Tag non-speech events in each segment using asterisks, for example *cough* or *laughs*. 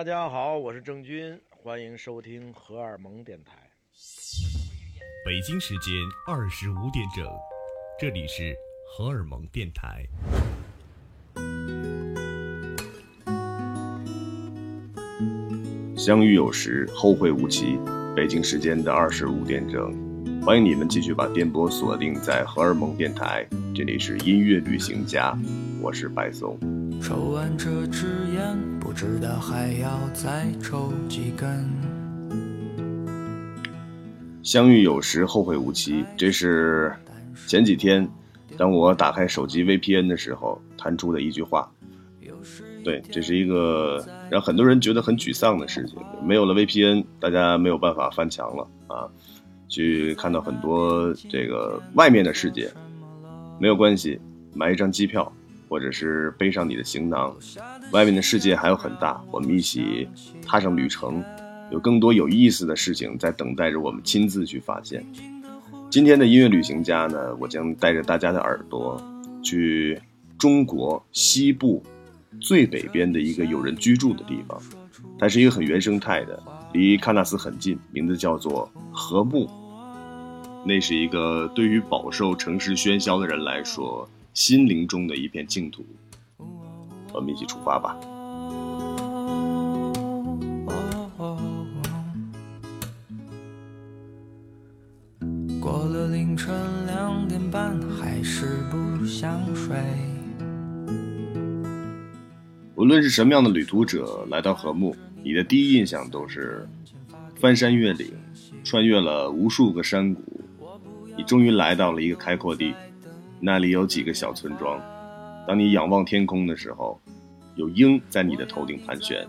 大家好，我是郑钧，欢迎收听荷尔蒙电台。北京时间二十五点整，这里是荷尔蒙电台。相遇有时，后会无期。北京时间的二十五点整，欢迎你们继续把电波锁定在荷尔蒙电台，这里是音乐旅行家，我是白松。抽完这支烟，不知道还要再抽几根。相遇有时，后会无期。这是前几天，当我打开手机 VPN 的时候弹出的一句话。对，这是一个让很多人觉得很沮丧的事情。没有了 VPN，大家没有办法翻墙了啊，去看到很多这个外面的世界。没有关系，买一张机票，或者是背上你的行囊，外面的世界还有很大，我们一起踏上旅程，有更多有意思的事情在等待着我们亲自去发现。今天的音乐旅行家呢，我将带着大家的耳朵去中国西部。最北边的一个有人居住的地方，它是一个很原生态的，离喀纳斯很近，名字叫做禾木。那是一个对于饱受城市喧嚣的人来说，心灵中的一片净土。我们一起出发吧。过了凌晨两点半，还是不想睡。无论是什么样的旅途者来到禾木，你的第一印象都是翻山越岭，穿越了无数个山谷，你终于来到了一个开阔地，那里有几个小村庄。当你仰望天空的时候，有鹰在你的头顶盘旋。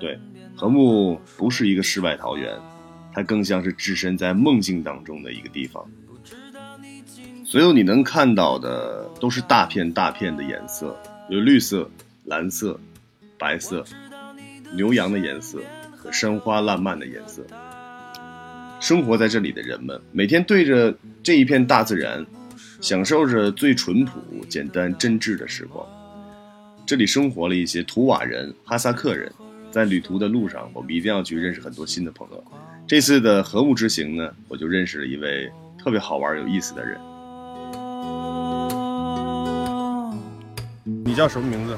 对，禾木不是一个世外桃源，它更像是置身在梦境当中的一个地方。所有你能看到的都是大片大片的颜色，有绿色。蓝色、白色、牛羊的颜色和山花烂漫的颜色。生活在这里的人们，每天对着这一片大自然，享受着最淳朴、简单、真挚的时光。这里生活了一些图瓦人、哈萨克人，在旅途的路上，我们一定要去认识很多新的朋友。这次的和睦之行呢，我就认识了一位特别好玩、有意思的人。你叫什么名字？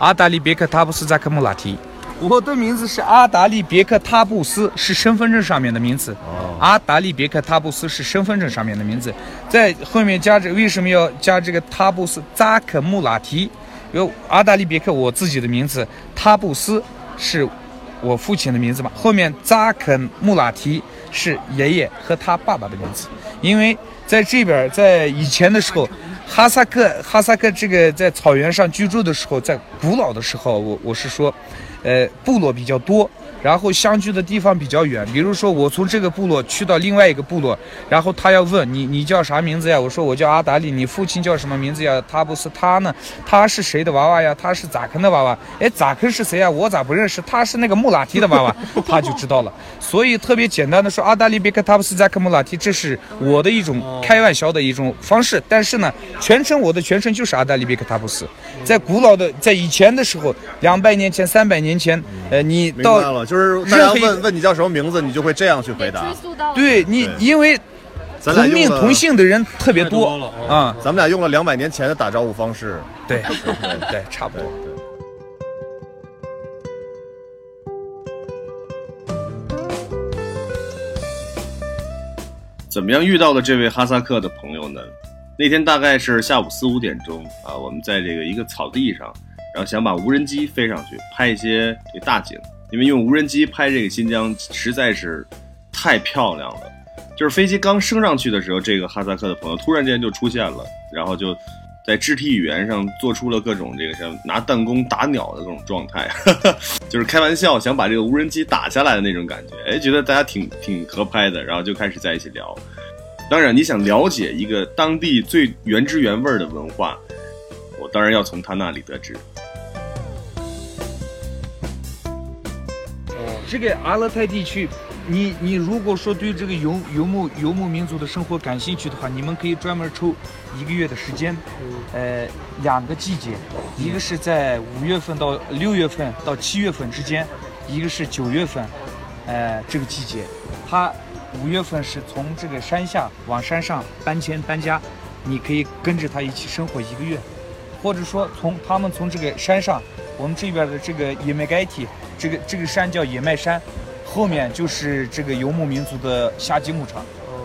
阿达里别克塔布斯扎克穆拉提，我的名字是阿达利别克塔布斯，是身份证上面的名字。阿达利别克塔布斯是身份证上面的名字，在后面加这为什么要加这个塔布斯扎克穆拉提？因为阿达利别克我自己的名字，塔布斯是我父亲的名字嘛？后面扎克穆拉提是爷爷和他爸爸的名字，因为在这边在以前的时候。哈萨克，哈萨克这个在草原上居住的时候，在古老的时候，我我是说，呃，部落比较多。然后相距的地方比较远，比如说我从这个部落去到另外一个部落，然后他要问你你叫啥名字呀？我说我叫阿达利，你父亲叫什么名字呀？他不是他呢？他是谁的娃娃呀？他是咋坑的娃娃。*laughs* 哎，咋坑是谁呀？我咋不认识？他是那个穆拉提的娃娃，他就知道了。所以特别简单的说，阿达利别克塔布斯扎克穆拉提，这是我的一种开玩笑的一种方式。但是呢，全称我的全称就是阿达利别克塔布斯。在古老的，在以前的时候，两百年前、三百年前，呃，你到。就是大家问问你叫什么名字，你就会这样去回答。对你，因为同名同姓的人特别多啊。咱们俩用了两百年前的打招呼方式。对 *laughs* 对，差不多。怎么样遇到了这位哈萨克的朋友呢？那天大概是下午四五点钟啊，我们在这个一个草地上，然后想把无人机飞上去拍一些这个大景。因为用无人机拍这个新疆实在是太漂亮了，就是飞机刚升上去的时候，这个哈萨克的朋友突然间就出现了，然后就在肢体语言上做出了各种这个像拿弹弓打鸟的这种状态，*laughs* 就是开玩笑想把这个无人机打下来的那种感觉，哎，觉得大家挺挺合拍的，然后就开始在一起聊。当然，你想了解一个当地最原汁原味的文化，我当然要从他那里得知。这个阿勒泰地区，你你如果说对这个游游牧游牧民族的生活感兴趣的话，你们可以专门抽一个月的时间，呃，两个季节，一个是在五月份到六月份到七月份之间，一个是九月份，呃，这个季节，它五月份是从这个山下往山上搬迁搬家，你可以跟着他一起生活一个月，或者说从他们从这个山上，我们这边的这个野麦盖体，这个这个山叫野麦山，后面就是这个游牧民族的夏季牧场，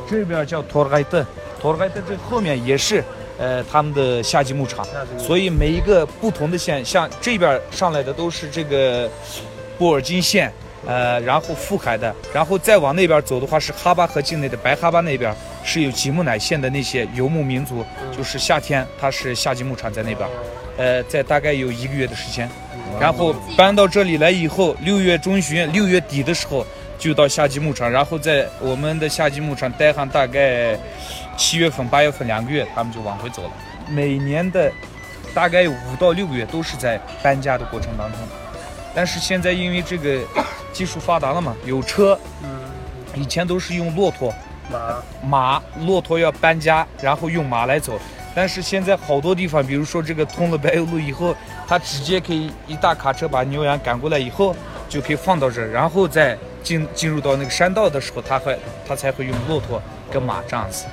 这边叫托尔盖特，托尔盖特这后面也是。呃，他们的夏季牧场，所以每一个不同的县，像这边上来的都是这个布尔津县，呃，然后富海的，然后再往那边走的话是哈巴河境内的白哈巴那边是有吉木乃县的那些游牧民族，就是夏天它是夏季牧场在那边，呃，在大概有一个月的时间，然后搬到这里来以后，六月中旬、六月底的时候就到夏季牧场，然后在我们的夏季牧场待上大概。七月份、八月份两个月，他们就往回走了。每年的大概五到六个月都是在搬家的过程当中。但是现在因为这个技术发达了嘛，有车，嗯以前都是用骆驼、马、马、骆驼要搬家，然后用马来走。但是现在好多地方，比如说这个通了柏油路以后，它直接可以一大卡车把牛羊赶过来以后，就可以放到这儿，然后再进进入到那个山道的时候，它会它才会用骆驼跟马这样子。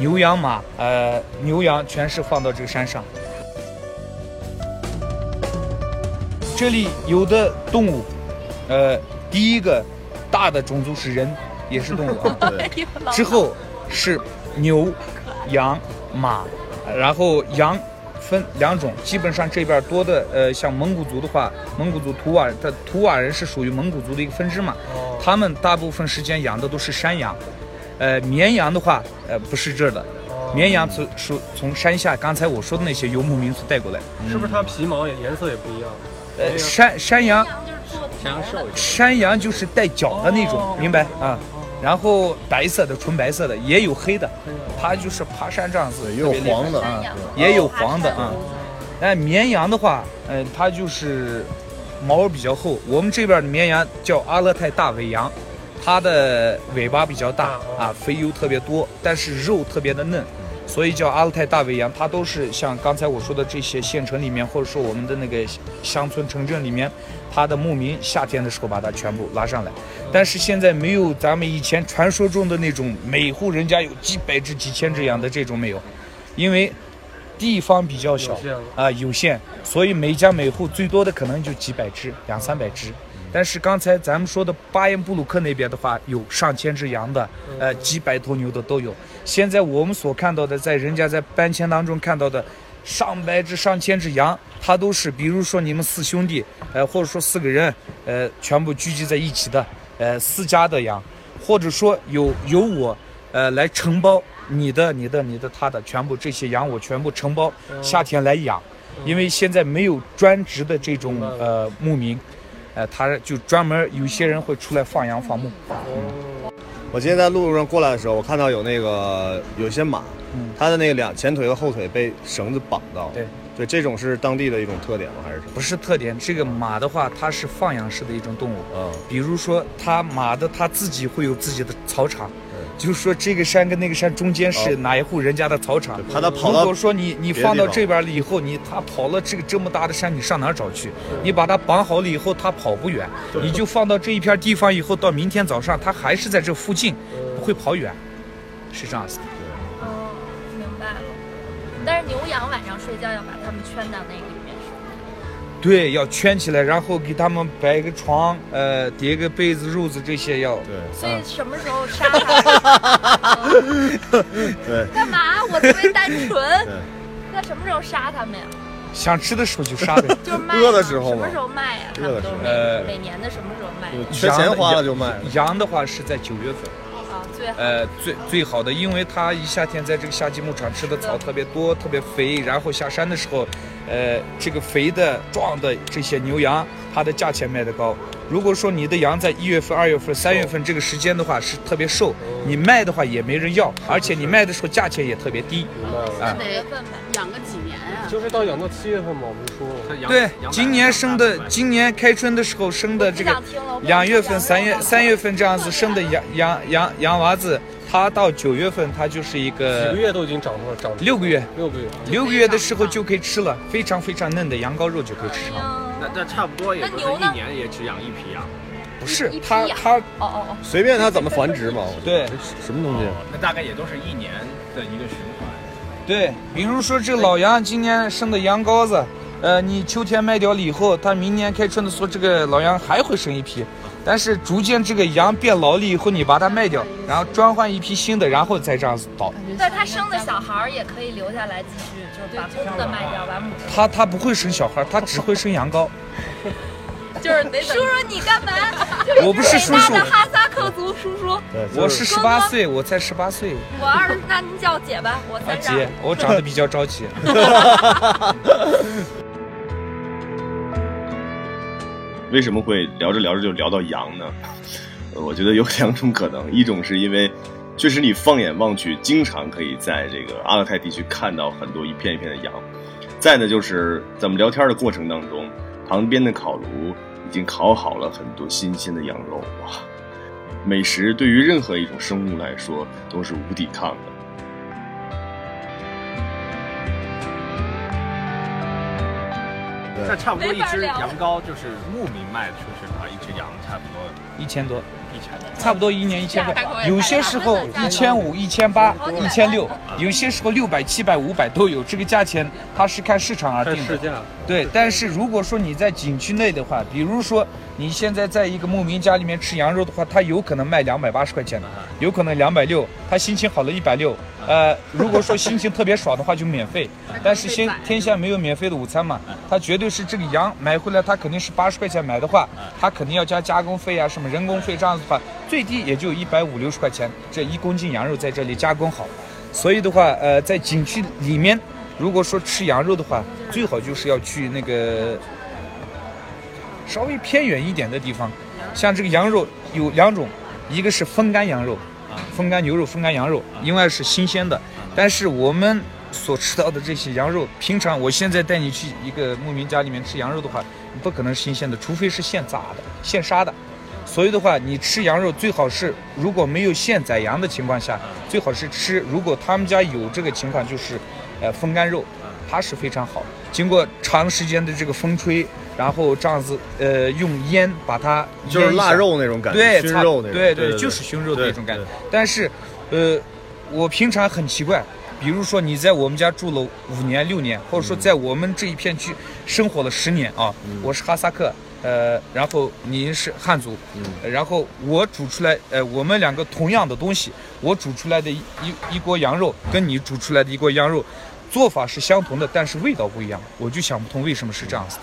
牛羊马，呃，牛羊全是放到这个山上。这里有的动物，呃，第一个大的种族是人，也是动物啊。*laughs* 对。之后是牛、羊、马，然后羊分两种，基本上这边多的，呃，像蒙古族的话，蒙古族图瓦，的图瓦人是属于蒙古族的一个分支嘛。哦。他们大部分时间养的都是山羊。呃，绵羊的话，呃，不是这儿的，绵羊从从从山下，刚才我说的那些游牧民族带过来，是不是它皮毛也颜色也不一样？呃，山山羊，山羊瘦山羊就是带角的那种，明白啊？然后白色的，纯白色的，也有黑的，它就是爬山这样子，也有黄的啊，也有黄的啊。但绵羊的话，嗯，它就是毛比较厚，我们这边的绵羊叫阿勒泰大尾羊。它的尾巴比较大啊，肥油特别多，但是肉特别的嫩，所以叫阿勒泰大尾羊。它都是像刚才我说的这些县城里面，或者说我们的那个乡村城镇里面，它的牧民夏天的时候把它全部拉上来。但是现在没有咱们以前传说中的那种每户人家有几百只、几千只羊的这种没有，因为地方比较小啊，有限，所以每家每户最多的可能就几百只、两三百只。但是刚才咱们说的巴彦布鲁克那边的话，有上千只羊的，呃，几百头牛的都有。现在我们所看到的，在人家在搬迁当中看到的，上百只、上千只羊，它都是，比如说你们四兄弟，呃，或者说四个人，呃，全部聚集在一起的，呃，私家的羊，或者说有由我，呃，来承包你的、你的、你的、他的，全部这些羊我全部承包，夏天来养，因为现在没有专职的这种呃牧民。呃，他就专门有些人会出来放羊放牧。嗯，我今天在路上过来的时候，我看到有那个有些马，它的那个两前腿和后腿被绳子绑到。对，对，这种是当地的一种特点吗？还是什么？不是特点，这个马的话，它是放养式的一种动物。嗯，比如说它马的它自己会有自己的草场。就是说，这个山跟那个山中间是哪一户人家的草场？怕他跑到。如果说你你放到这边了以后，你他跑了这个这么大的山，你上哪儿找去？你把它绑好了以后，它跑不远。你就放到这一片地方以后，到明天早上，它还是在这附近，不会跑远，是这样子。但是牛羊晚上睡觉要把它们圈到那个里面睡。对，要圈起来，然后给它们摆个床，呃，叠个被子、褥子这些要。对。所以什么时候杀他们？对。干嘛？我特别单纯。那什么时候杀他们呀？想吃的时候就杀呗。*laughs* 就是卖。饿的时候什么时候卖呀？饿的时候。呃，每年的什么时候卖？缺钱花了就卖。羊的话是在九月份。呃，最最好的，因为它一夏天在这个夏季牧场吃的草特别多，特别肥，然后下山的时候。呃，这个肥的、壮的这些牛羊，它的价钱卖得高。如果说你的羊在一月份、二月份、三月份这个时间的话，是特别瘦，你卖的话也没人要，而且你卖的时候价钱也特别低。啊，哪月份买？养个几？就是到养到七月份嘛，我们说。对，今年生的，今年开春的时候生的这个，两月份、三月、三月份这样子生的羊羊羊羊娃子。它到九月份，它就是一个几个月都已经长出了，长六个月，六个月，六个月的时候就可以吃了，非常非常嫩的羊羔肉就可以吃了。那那差不多也就是那牛呢一年也只养一批羊。不是一批养他他哦哦哦，随便它怎么繁殖嘛。对什么东西？那大概也都是一年的一个循环。对，比如说这个老羊今年生的羊羔子，呃，你秋天卖掉了以后，它明年开春的时候，这个老羊还会生一批。但是逐渐这个羊变老了以后，你把它卖掉，然后转换一批新的，然后再这样子倒。对它生的小孩儿也可以留下来继续，就是把公的卖掉，把母的。它它不会生小孩，它只会生羊羔。就是 *laughs* 叔叔，你干嘛？*laughs* 我不是叔叔伟大的哈萨克族叔叔，我是十八岁，我才十八岁。我二十，那您叫姐吧，我啊三十二姐，我长得比较着急。*laughs* 为什么会聊着聊着就聊到羊呢？呃我觉得有两种可能，一种是因为确实你放眼望去，经常可以在这个阿勒泰地区看到很多一片一片的羊。再呢，就是咱们聊天的过程当中，旁边的烤炉已经烤好了很多新鲜的羊肉，哇！美食对于任何一种生物来说都是无抵抗的。那差不多一只羊羔就是牧民卖出去的话，一只羊差不多一千多，一千多。差不多一年一千多价格，也有些时候一千五、一千八、一千六，有些时候六百、七百、五百都有。这个价钱它是看市场而定的。对，但是如果说你在景区内的话，比如说你现在在一个牧民家里面吃羊肉的话，他有可能卖两百八十块钱的，有可能两百六，他心情好了一百六。呃，如果说心情特别爽的话就免费，但是先天下没有免费的午餐嘛，他绝对是这个羊买回来，他肯定是八十块钱买的话，他肯定要加加工费啊，什么人工费这样子的话，最低也就一百五六十块钱，这一公斤羊肉在这里加工好，所以的话，呃，在景区里面，如果说吃羊肉的话，最好就是要去那个稍微偏远一点的地方，像这个羊肉有两种，一个是风干羊肉，风干牛肉、风干羊肉，另外是新鲜的。但是我们所吃到的这些羊肉，平常我现在带你去一个牧民家里面吃羊肉的话，你不可能是新鲜的，除非是现宰的、现杀的。所以的话，你吃羊肉最好是如果没有现宰羊的情况下，最好是吃。如果他们家有这个情况，就是，呃，风干肉，它是非常好。经过长时间的这个风吹，然后这样子，呃，用烟把它就是腊肉那种感觉，对，肉那种，对对，就是熏肉的对那种感觉。但是，呃，我平常很奇怪，比如说你在我们家住了五年、六年，或者说在我们这一片区生活了十年啊，我是哈萨克。呃，然后您是汉族，呃然后我煮出来，呃，我们两个同样的东西，我煮出来的一一一锅羊肉，跟你煮出来的一锅羊肉，做法是相同的，但是味道不一样，我就想不通为什么是这样子的。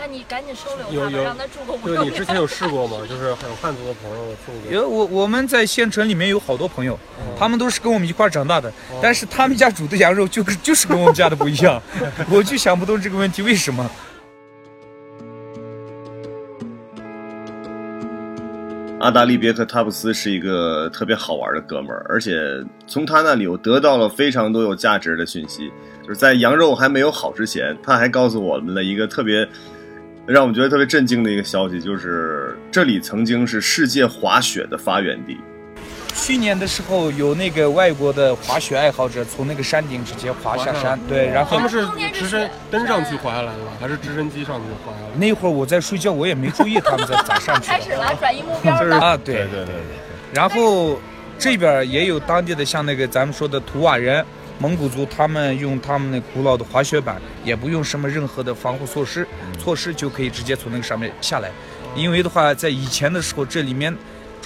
那你赶紧收留他，有有让他住个五就是六年。你之前有试过吗？就是有汉族的朋友送给有我我们在县城里面有好多朋友，他们都是跟我们一块长大的，但是他们家煮的羊肉就是就是跟我们家的不一样，*laughs* 我就想不通这个问题为什么。阿达利别克塔布斯是一个特别好玩的哥们儿，而且从他那里我得到了非常多有价值的讯息。就是在羊肉还没有好之前，他还告诉我们了一个特别让我们觉得特别震惊的一个消息，就是这里曾经是世界滑雪的发源地。去年的时候有那个外国的滑雪爱好者从那个山顶直接滑下山，对，然后他们是直升登上去滑下来的吧？还是直升机上去滑下来？那会儿我在睡觉，我也没注意他们在咋上去 *laughs* 开始的了转移目标了。*laughs* 啊，对对对对，然后这边也有当地的，像那个咱们说的图瓦人、蒙古族，他们用他们那古老的滑雪板，也不用什么任何的防护措施，措施就可以直接从那个上面下来。因为的话，在以前的时候，这里面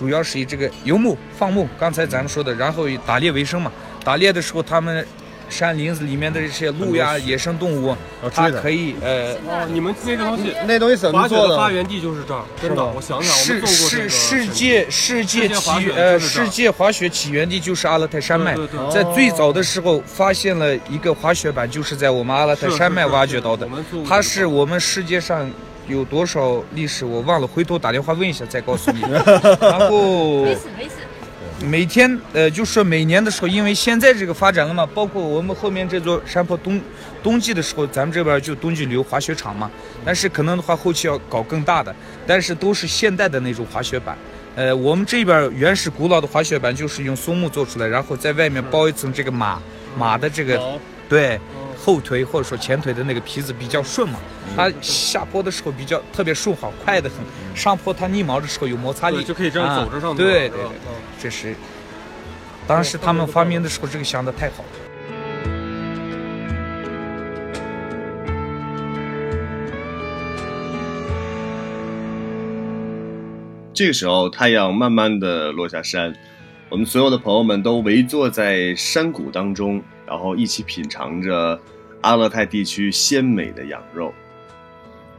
主要是以这个游牧、放牧，刚才咱们说的，然后以打猎为生嘛。打猎的时候，他们山林子里面的这些鹿呀、野生动物，它可以呃。哦，你们那个东西，那东西怎么做的？的发源地就是这儿，真的。我想想，我是们做过这是个世界世界世界起呃世界滑雪起源地就是阿勒泰山脉在最早的时候发现了一个滑雪板，就是在我们阿勒泰山脉挖掘到的它是我们世界上。有多少历史我忘了，回头打电话问一下再告诉你。*laughs* 然后没事没事，每天呃，就是每年的时候，因为现在这个发展了嘛，包括我们后面这座山坡冬冬季的时候，咱们这边就冬季旅游滑雪场嘛，但是可能的话后期要搞更大的，但是都是现代的那种滑雪板。呃，我们这边原始古老的滑雪板就是用松木做出来，然后在外面包一层这个马马的这个对，后腿或者说前腿的那个皮子比较顺嘛，它下坡的时候比较特别顺滑，快的很。上坡它逆毛的时候有摩擦力，对就可以这样走着上对对对这是当时他们发明的时候，这个想的太好了。这个时候，太阳慢慢的落下山，我们所有的朋友们都围坐在山谷当中，然后一起品尝着阿勒泰地区鲜美的羊肉。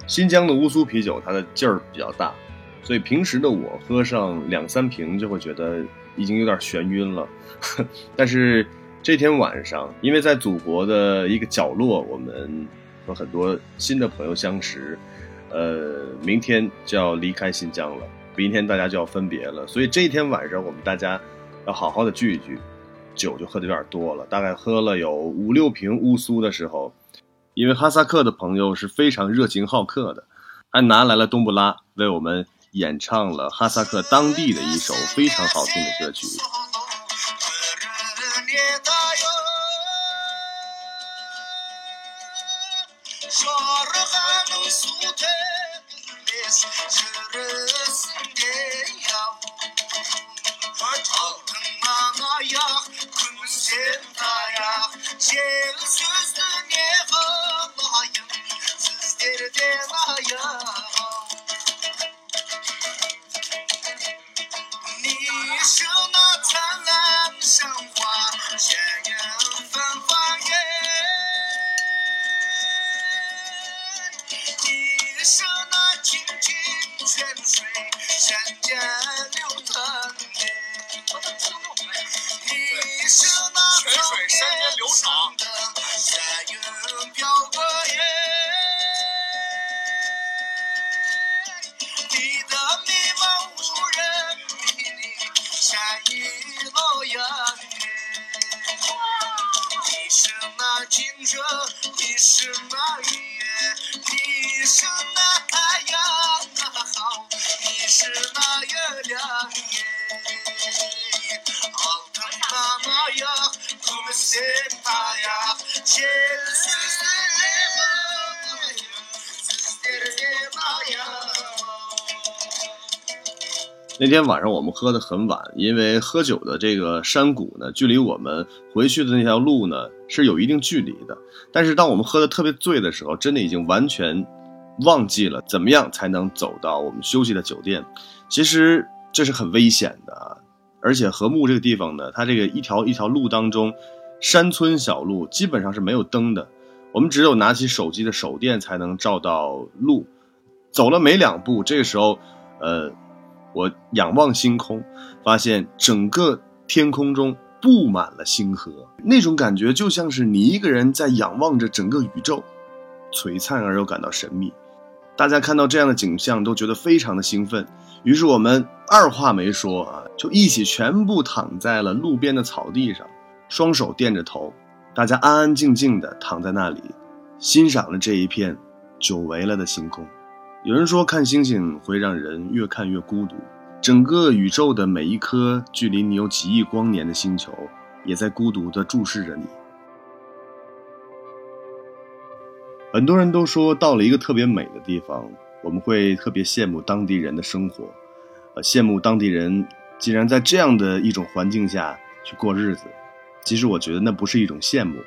新疆的乌苏啤酒，它的劲儿比较大，所以平时的我喝上两三瓶就会觉得已经有点眩晕了。*laughs* 但是这天晚上，因为在祖国的一个角落，我们和很多新的朋友相识，呃，明天就要离开新疆了。明天大家就要分别了，所以这一天晚上我们大家要好好的聚一聚，酒就喝的有点多了，大概喝了有五六瓶乌苏的时候，因为哈萨克的朋友是非常热情好客的，还拿来了冬不拉为我们演唱了哈萨克当地的一首非常好听的歌曲。那天晚上我们喝得很晚，因为喝酒的这个山谷呢，距离我们回去的那条路呢是有一定距离的。但是当我们喝得特别醉的时候，真的已经完全忘记了怎么样才能走到我们休息的酒店。其实这是很危险的啊，而且和木这个地方呢，它这个一条一条路当中，山村小路基本上是没有灯的，我们只有拿起手机的手电才能照到路。走了没两步，这个时候，呃。我仰望星空，发现整个天空中布满了星河，那种感觉就像是你一个人在仰望着整个宇宙，璀璨而又感到神秘。大家看到这样的景象都觉得非常的兴奋，于是我们二话没说啊，就一起全部躺在了路边的草地上，双手垫着头，大家安安静静的躺在那里，欣赏了这一片久违了的星空。有人说看星星会让人越看越孤独，整个宇宙的每一颗距离你有几亿光年的星球，也在孤独地注视着你。很多人都说，到了一个特别美的地方，我们会特别羡慕当地人的生活，呃，羡慕当地人竟然在这样的一种环境下去过日子。其实我觉得那不是一种羡慕，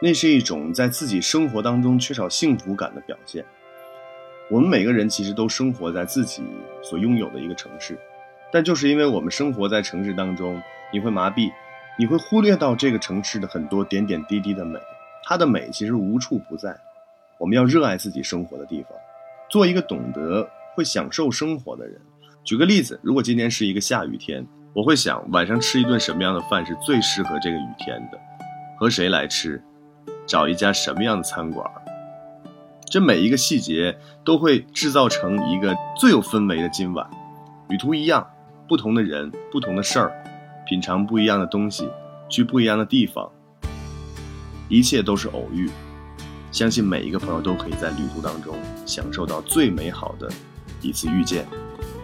那是一种在自己生活当中缺少幸福感的表现。我们每个人其实都生活在自己所拥有的一个城市，但就是因为我们生活在城市当中，你会麻痹，你会忽略到这个城市的很多点点滴滴的美，它的美其实无处不在。我们要热爱自己生活的地方，做一个懂得会享受生活的人。举个例子，如果今天是一个下雨天，我会想晚上吃一顿什么样的饭是最适合这个雨天的，和谁来吃，找一家什么样的餐馆。这每一个细节都会制造成一个最有氛围的今晚。旅途一样，不同的人，不同的事儿，品尝不一样的东西，去不一样的地方，一切都是偶遇。相信每一个朋友都可以在旅途当中享受到最美好的一次遇见。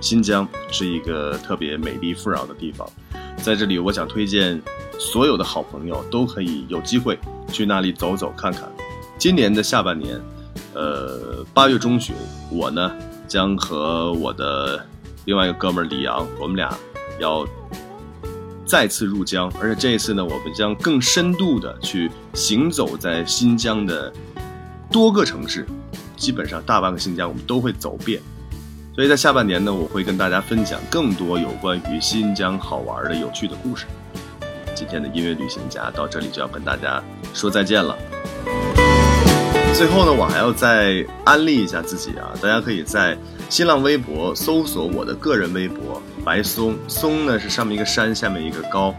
新疆是一个特别美丽富饶的地方，在这里，我想推荐所有的好朋友都可以有机会去那里走走看看。今年的下半年，呃，八月中旬，我呢将和我的另外一个哥们儿李阳，我们俩要再次入疆，而且这一次呢，我们将更深度的去行走在新疆的多个城市，基本上大半个新疆我们都会走遍。所以在下半年呢，我会跟大家分享更多有关于新疆好玩的、有趣的故事。今天的音乐旅行家到这里就要跟大家说再见了。最后呢，我还要再安利一下自己啊！大家可以在新浪微博搜索我的个人微博“白松”，松呢是上面一个山，下面一个高，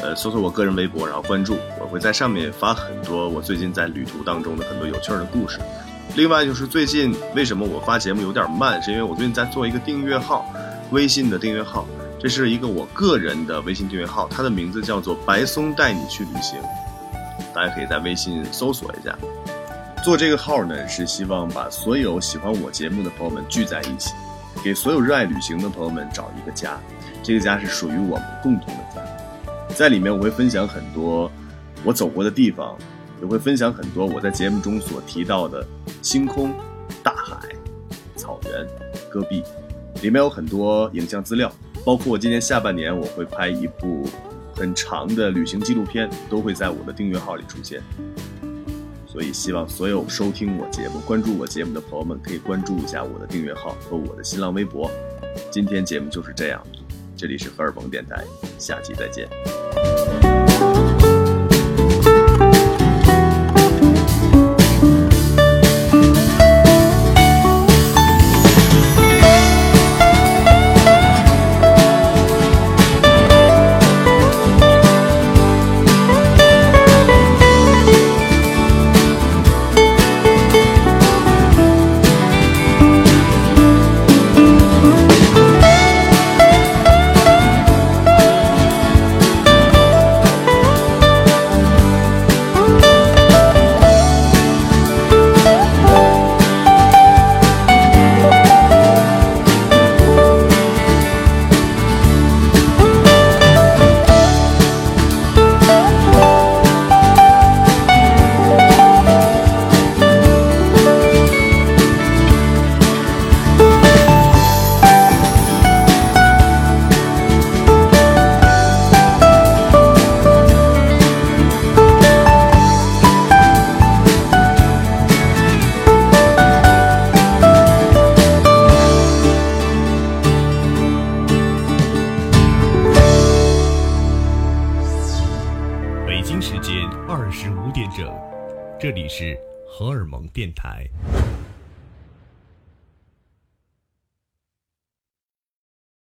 呃，搜索我个人微博，然后关注，我会在上面发很多我最近在旅途当中的很多有趣的故事。另外就是最近为什么我发节目有点慢，是因为我最近在做一个订阅号，微信的订阅号，这是一个我个人的微信订阅号，它的名字叫做“白松带你去旅行”，大家可以在微信搜索一下。做这个号呢，是希望把所有喜欢我节目的朋友们聚在一起，给所有热爱旅行的朋友们找一个家。这个家是属于我们共同的家，在里面我会分享很多我走过的地方，也会分享很多我在节目中所提到的星空、大海、草原、戈壁。里面有很多影像资料，包括今年下半年我会拍一部很长的旅行纪录片，都会在我的订阅号里出现。所以，希望所有收听我节目、关注我节目的朋友们，可以关注一下我的订阅号和我的新浪微博。今天节目就是这样，这里是荷尔蒙电台，下期再见。